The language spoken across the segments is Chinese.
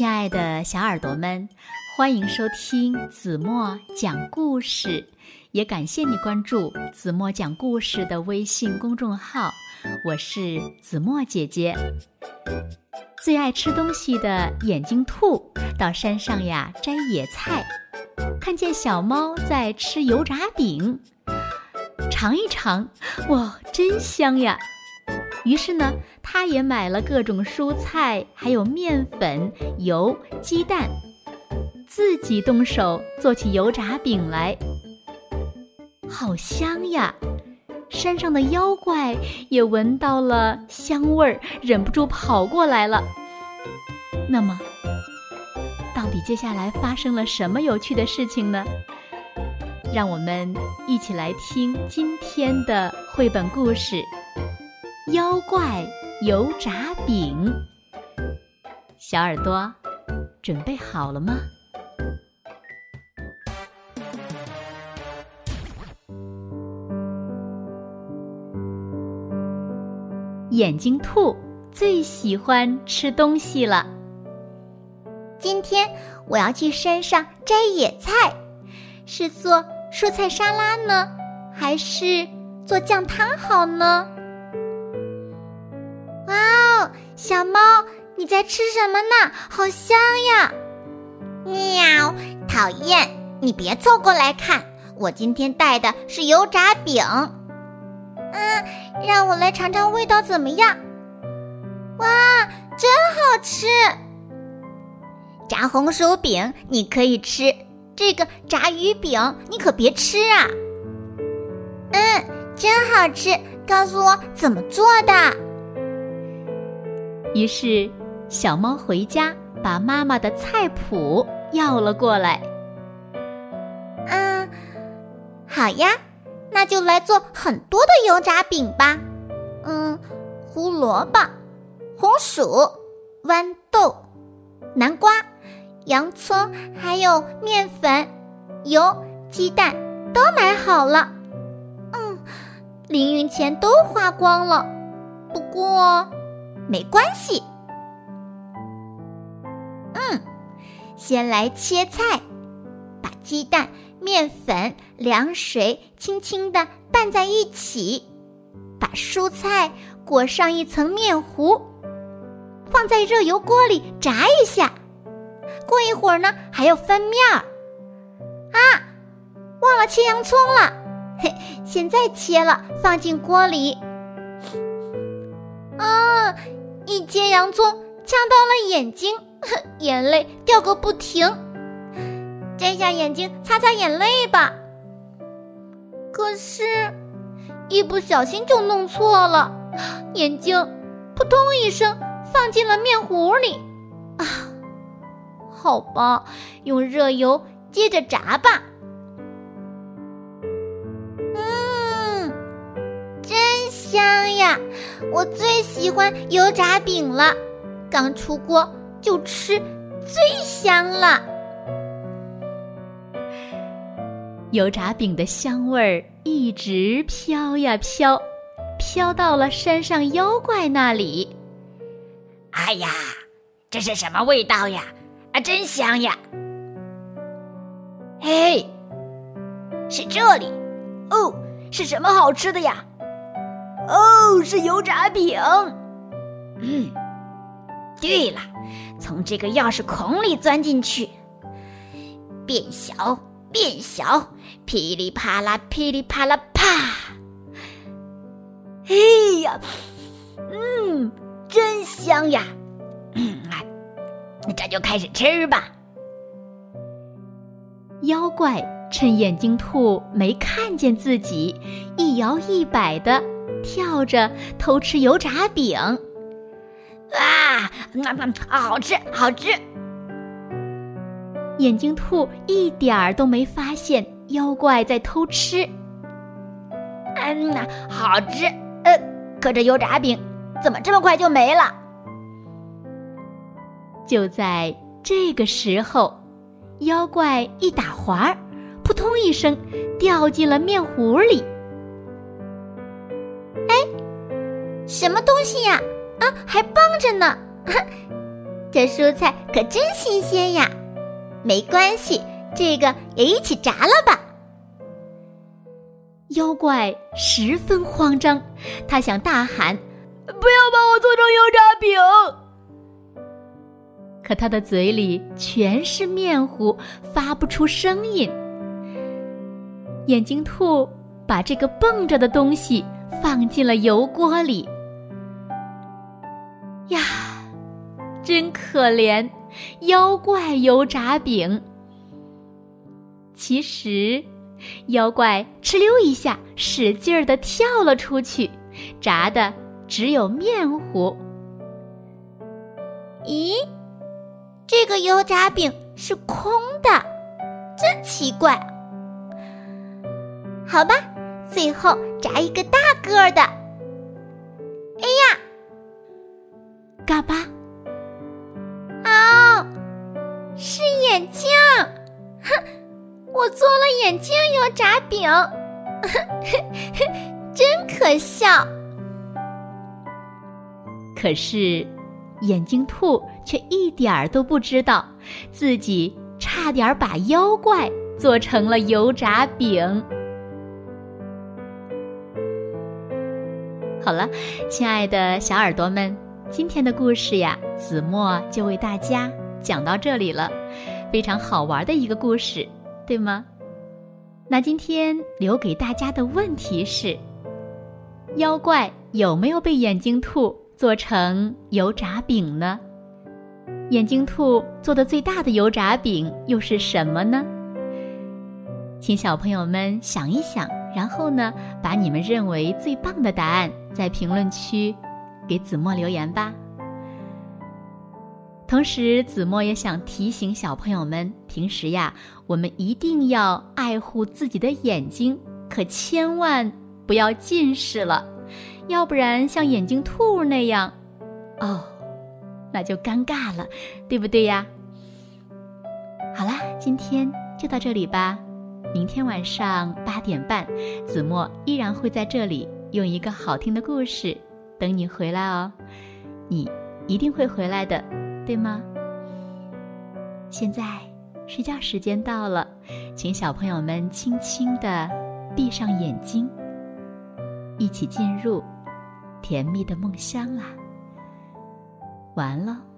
亲爱的小耳朵们，欢迎收听子墨讲故事，也感谢你关注子墨讲故事的微信公众号。我是子墨姐姐。最爱吃东西的眼睛兔到山上呀摘野菜，看见小猫在吃油炸饼，尝一尝，哇，真香呀！于是呢，他也买了各种蔬菜，还有面粉、油、鸡蛋，自己动手做起油炸饼来。好香呀！山上的妖怪也闻到了香味儿，忍不住跑过来了。那么，到底接下来发生了什么有趣的事情呢？让我们一起来听今天的绘本故事。妖怪油炸饼，小耳朵准备好了吗？眼睛兔最喜欢吃东西了。今天我要去山上摘野菜，是做蔬菜沙拉呢，还是做酱汤好呢？小猫，你在吃什么呢？好香呀！喵，讨厌！你别凑过来看，我今天带的是油炸饼。嗯，让我来尝尝味道怎么样？哇，真好吃！炸红薯饼你可以吃，这个炸鱼饼你可别吃啊！嗯，真好吃，告诉我怎么做的。于是，小猫回家把妈妈的菜谱要了过来。嗯，好呀，那就来做很多的油炸饼吧。嗯，胡萝卜、红薯、豌豆、南瓜、洋葱，还有面粉、油、鸡蛋都买好了。嗯，零用钱都花光了，不过。没关系，嗯，先来切菜，把鸡蛋、面粉、凉水轻轻的拌在一起，把蔬菜裹上一层面糊，放在热油锅里炸一下。过一会儿呢，还要翻面儿。啊，忘了切洋葱了，嘿，现在切了，放进锅里。啊。洋葱呛到了眼睛，眼泪掉个不停。摘下眼睛擦擦眼泪吧。可是，一不小心就弄错了，眼睛扑通一声放进了面糊里。啊，好吧，用热油接着炸吧。呀！我最喜欢油炸饼了，刚出锅就吃，最香了。油炸饼的香味儿一直飘呀飘，飘到了山上妖怪那里。哎呀，这是什么味道呀？啊，真香呀！嘿，是这里哦，是什么好吃的呀？哦，是油炸饼。嗯，对了，从这个钥匙孔里钻进去，变小，变小，噼里啪啦，噼里啪啦，啪！哎呀，嗯，真香呀！嗯，这就开始吃吧。妖怪趁眼睛兔没看见自己，一摇一摆的。跳着偷吃油炸饼，啊，好吃，好吃！眼睛兔一点儿都没发现妖怪在偷吃。嗯呐，好吃，呃，可这油炸饼怎么这么快就没了？就在这个时候，妖怪一打滑，扑通一声掉进了面糊里。什么东西呀？啊，还蹦着呢！这蔬菜可真新鲜呀！没关系，这个也一起炸了吧。妖怪十分慌张，他想大喊：“不要把我做成油炸饼！”可他的嘴里全是面糊，发不出声音。眼睛兔把这个蹦着的东西放进了油锅里。真可怜，妖怪油炸饼。其实。妖怪哧溜一下，使劲儿的跳了出去，炸的只有面糊。咦，这个油炸饼是空的，真奇怪。好吧，最后炸一个大个儿的。哎呀，嘎巴！眼镜油炸饼，真可笑。可是，眼睛兔却一点儿都不知道，自己差点把妖怪做成了油炸饼。好了，亲爱的小耳朵们，今天的故事呀，子墨就为大家讲到这里了，非常好玩的一个故事。对吗？那今天留给大家的问题是：妖怪有没有被眼睛兔做成油炸饼呢？眼睛兔做的最大的油炸饼又是什么呢？请小朋友们想一想，然后呢，把你们认为最棒的答案在评论区给子墨留言吧。同时，子墨也想提醒小朋友们，平时呀，我们一定要爱护自己的眼睛，可千万不要近视了，要不然像眼睛兔那样，哦，那就尴尬了，对不对呀？好啦，今天就到这里吧，明天晚上八点半，子墨依然会在这里用一个好听的故事等你回来哦，你一定会回来的。对吗？现在睡觉时间到了，请小朋友们轻轻的闭上眼睛，一起进入甜蜜的梦乡啦。完了。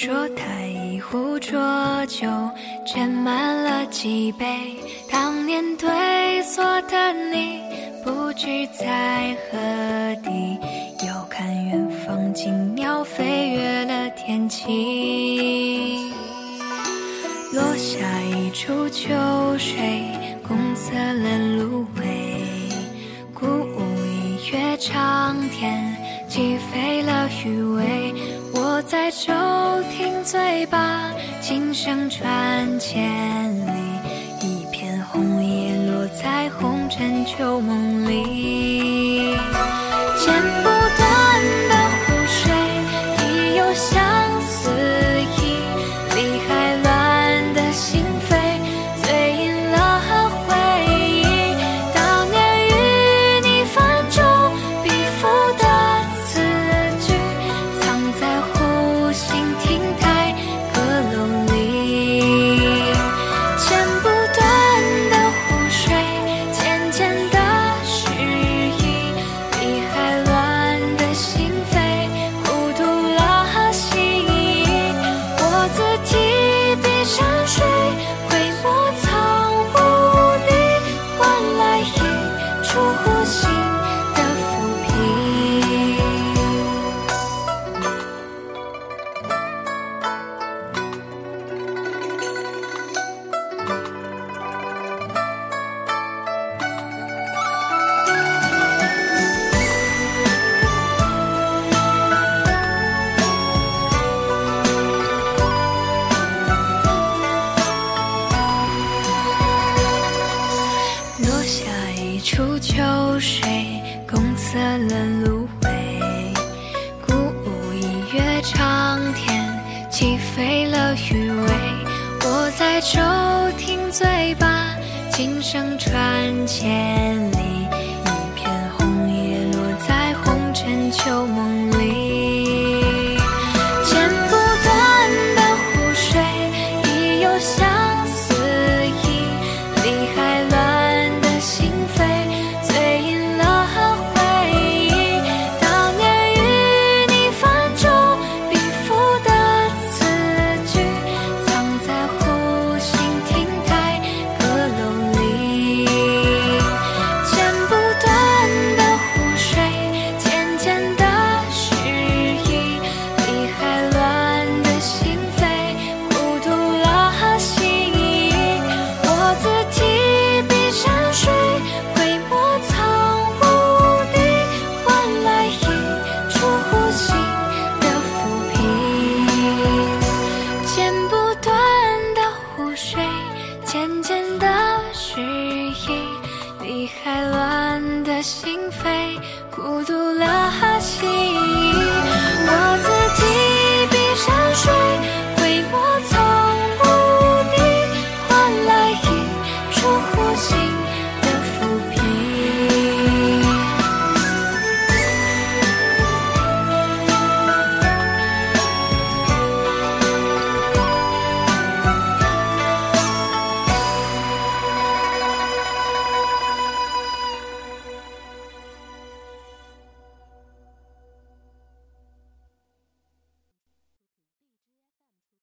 桌台一壶浊酒，斟满了几杯。当年对坐的你，不知在何地，遥看远方惊鸟飞越了天际。落下一株秋水，共色了芦苇，孤舞一跃长天。击飞了余味，在舟停嘴巴，琴声传千里。一片红叶落在红尘旧梦里，秋水，共色了芦苇。孤舞一月长天，起飞了鱼尾。我在舟听醉罢，琴声传千里。一片红叶落在红尘旧梦里。